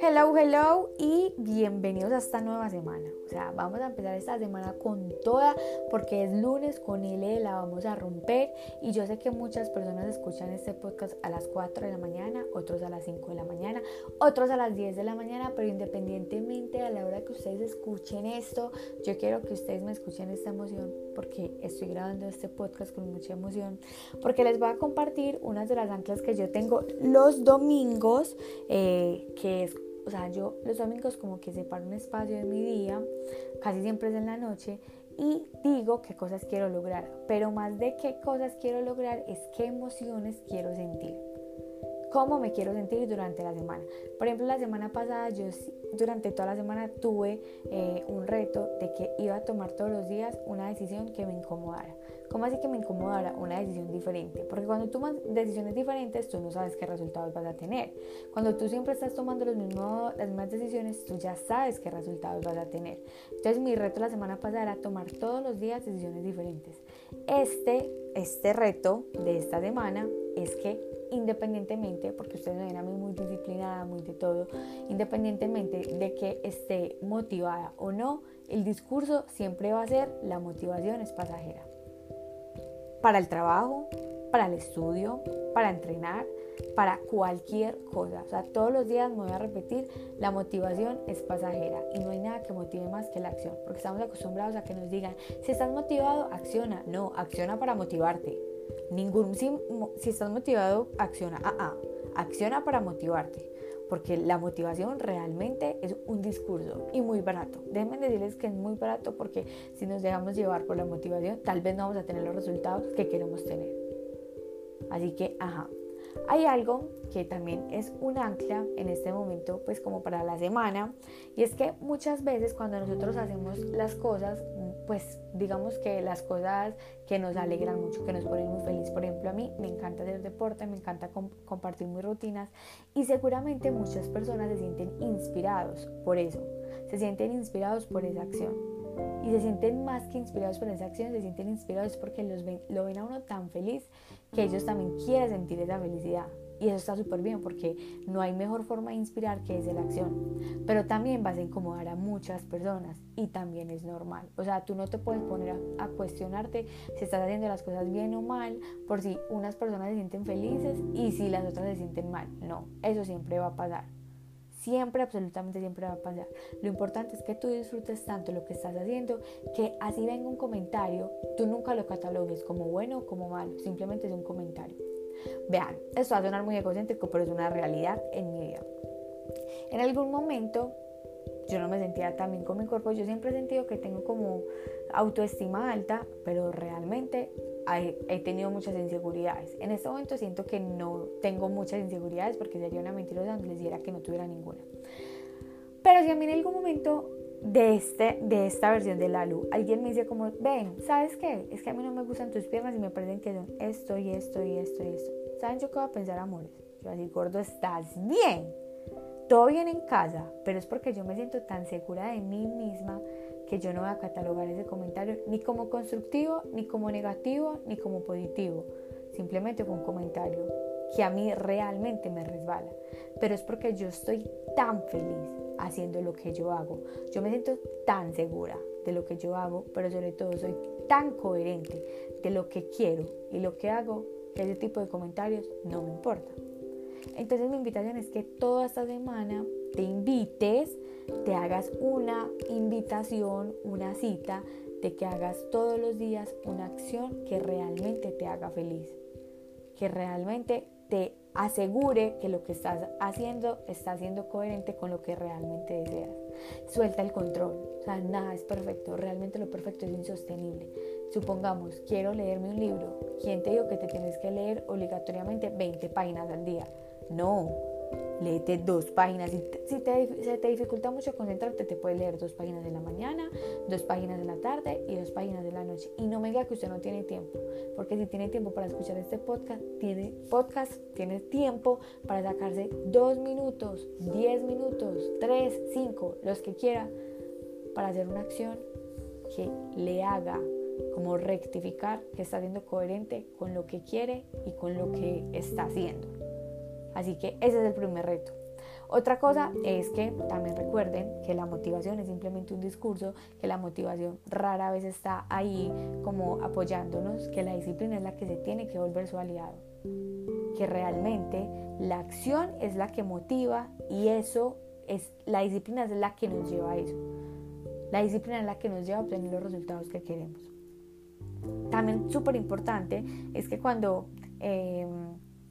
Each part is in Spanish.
Hello, hello y bienvenidos a esta nueva semana. Sea, vamos a empezar esta semana con toda porque es lunes, con L la vamos a romper. Y yo sé que muchas personas escuchan este podcast a las 4 de la mañana, otros a las 5 de la mañana, otros a las 10 de la mañana, pero independientemente a la hora que ustedes escuchen esto, yo quiero que ustedes me escuchen esta emoción porque estoy grabando este podcast con mucha emoción, porque les voy a compartir unas de las anclas que yo tengo los domingos, eh, que es o sea, yo los domingos como que separo un espacio de mi día, casi siempre es en la noche, y digo qué cosas quiero lograr. Pero más de qué cosas quiero lograr es qué emociones quiero sentir. Cómo me quiero sentir durante la semana. Por ejemplo, la semana pasada yo durante toda la semana tuve eh, un reto de que iba a tomar todos los días una decisión que me incomodara. ¿Cómo así que me incomodara? Una decisión diferente. Porque cuando tomas decisiones diferentes, tú no sabes qué resultados vas a tener. Cuando tú siempre estás tomando los mismos, las mismas decisiones, tú ya sabes qué resultados vas a tener. Entonces mi reto la semana pasada era tomar todos los días decisiones diferentes. Este, este reto de esta semana es que independientemente, porque ustedes me ven a mí muy disciplinada, muy de todo, independientemente de que esté motivada o no, el discurso siempre va a ser la motivación es pasajera para el trabajo, para el estudio, para entrenar, para cualquier cosa. O sea, todos los días me voy a repetir, la motivación es pasajera y no hay nada que motive más que la acción, porque estamos acostumbrados a que nos digan, si estás motivado, acciona. No, acciona para motivarte. Ningún, si, si estás motivado, acciona. Ah, ah, acciona para motivarte porque la motivación realmente es un discurso y muy barato. Déjenme decirles que es muy barato porque si nos dejamos llevar por la motivación, tal vez no vamos a tener los resultados que queremos tener. Así que, ajá, hay algo que también es un ancla en este momento, pues como para la semana, y es que muchas veces cuando nosotros hacemos las cosas, pues digamos que las cosas que nos alegran mucho, que nos ponen muy felices. Por ejemplo, a mí me encanta hacer deporte, me encanta compartir mis rutinas y seguramente muchas personas se sienten inspirados por eso, se sienten inspirados por esa acción. Y se sienten más que inspirados por esa acción, se sienten inspirados porque los lo ven a uno tan feliz que ellos también quieren sentir esa felicidad. Y eso está súper bien porque no hay mejor forma de inspirar que desde la acción. Pero también vas a incomodar a muchas personas y también es normal. O sea, tú no te puedes poner a, cuestionarte si estás haciendo las cosas bien o mal por si unas personas se sienten felices y si las otras se sienten mal. No, eso siempre va a pasar. Siempre, absolutamente siempre va a pasar. Lo importante es que tú disfrutes tanto lo que estás haciendo que así venga un comentario, tú nunca lo catalogues como bueno o como malo. Simplemente es un comentario. Vean, esto va a sonar muy egocéntrico, pero es una realidad en mi vida. En algún momento yo no me sentía tan bien con mi cuerpo, yo siempre he sentido que tengo como autoestima alta, pero realmente he, tenido muchas inseguridades. En este momento siento que no tengo muchas inseguridades porque sería una mentirosa donde les dijera que no tuviera ninguna. Pero si a mí en algún momento de, este, de esta versión de la luz. Alguien me dice como, ven, ¿sabes qué? Es que a mí no me gustan tus piernas y me parecen que son esto y esto y esto y esto. ¿Saben yo qué voy a pensar, amores? Yo así, gordo, estás bien. Todo bien en casa, pero es porque yo me siento tan segura de mí misma que yo no voy a catalogar ese comentario ni como constructivo, ni como negativo, ni como positivo. Simplemente fue un comentario que a mí realmente me resbala. Pero es porque yo estoy tan feliz haciendo lo que yo hago. Yo me siento tan segura de lo que yo hago, pero sobre todo soy tan coherente de lo que quiero y lo que hago que ese tipo de comentarios no me importa. Entonces mi invitación es que toda esta semana te invites, te hagas una invitación, una cita, de que hagas todos los días una acción que realmente te haga feliz, que realmente te asegure que lo que estás haciendo está siendo coherente con lo que realmente deseas. Suelta el control, o sea, nada es perfecto, realmente lo perfecto es insostenible. Supongamos, quiero leerme un libro, ¿quién te dijo que te tienes que leer obligatoriamente 20 páginas al día? No, léete dos páginas. Si, te, dificulta mucho concentrarte, te puedes leer dos páginas de la mañana, dos páginas de la tarde y dos páginas de la noche. Y no me diga que usted no tiene tiempo, porque si tiene tiempo para escuchar este podcast, tiene podcast, tiene tiempo para sacarse dos minutos, diez minutos, tres, cinco, los que quiera, para hacer una acción que le haga como rectificar que está siendo coherente con lo que quiere y con lo que está haciendo. Así que ese es el primer reto. Otra cosa es que también recuerden que la motivación es simplemente un discurso, que la motivación rara vez está ahí como apoyándonos, que la disciplina es la que se tiene que volver su aliado, que realmente la acción es la que motiva y eso es la disciplina es la que nos lleva a eso. La disciplina es la que nos lleva a obtener los resultados que queremos. También súper importante es que cuando eh,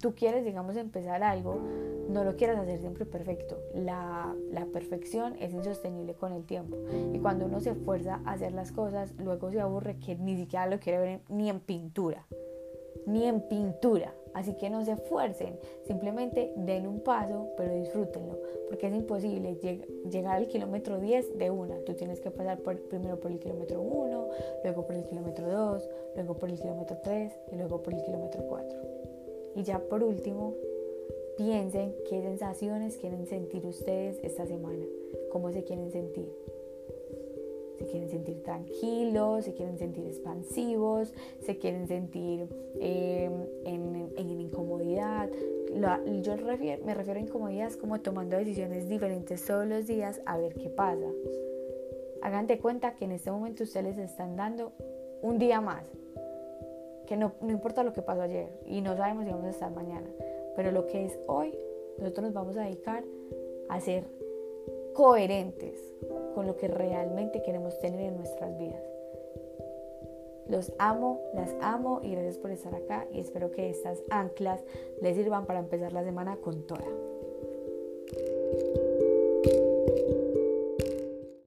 tú quieres, digamos, empezar algo, no lo quieras hacer siempre perfecto. La, perfección es insostenible con el tiempo. Y cuando uno se esfuerza a hacer las cosas, luego se aburre que ni siquiera lo quiere ver ni en pintura. Ni en pintura. Así que no se esfuercen, simplemente den un paso, pero disfrútenlo, porque es imposible llegar al kilómetro 10 de una. Tú tienes que pasar primero por el kilómetro 1, luego por el kilómetro 2, luego por el kilómetro 3 y luego por el kilómetro 4. Y ya por último, piensen qué sensaciones quieren sentir ustedes esta semana, cómo se quieren sentir. Se quieren sentir tranquilos, se quieren sentir expansivos, se quieren sentir em, en, en, incomodidad. yo me refiero a incomodidad como tomando decisiones diferentes todos los días a ver qué pasa. Hagan de cuenta que en este momento ustedes les están dando un día más, que no, no importa lo que pasó ayer y no sabemos si vamos a estar mañana, pero lo que es hoy, nosotros nos vamos a dedicar a ser coherentes con lo que realmente queremos tener en nuestras vidas. Los amo, las amo y gracias por estar acá y espero que estas anclas les sirvan para empezar la semana con toda.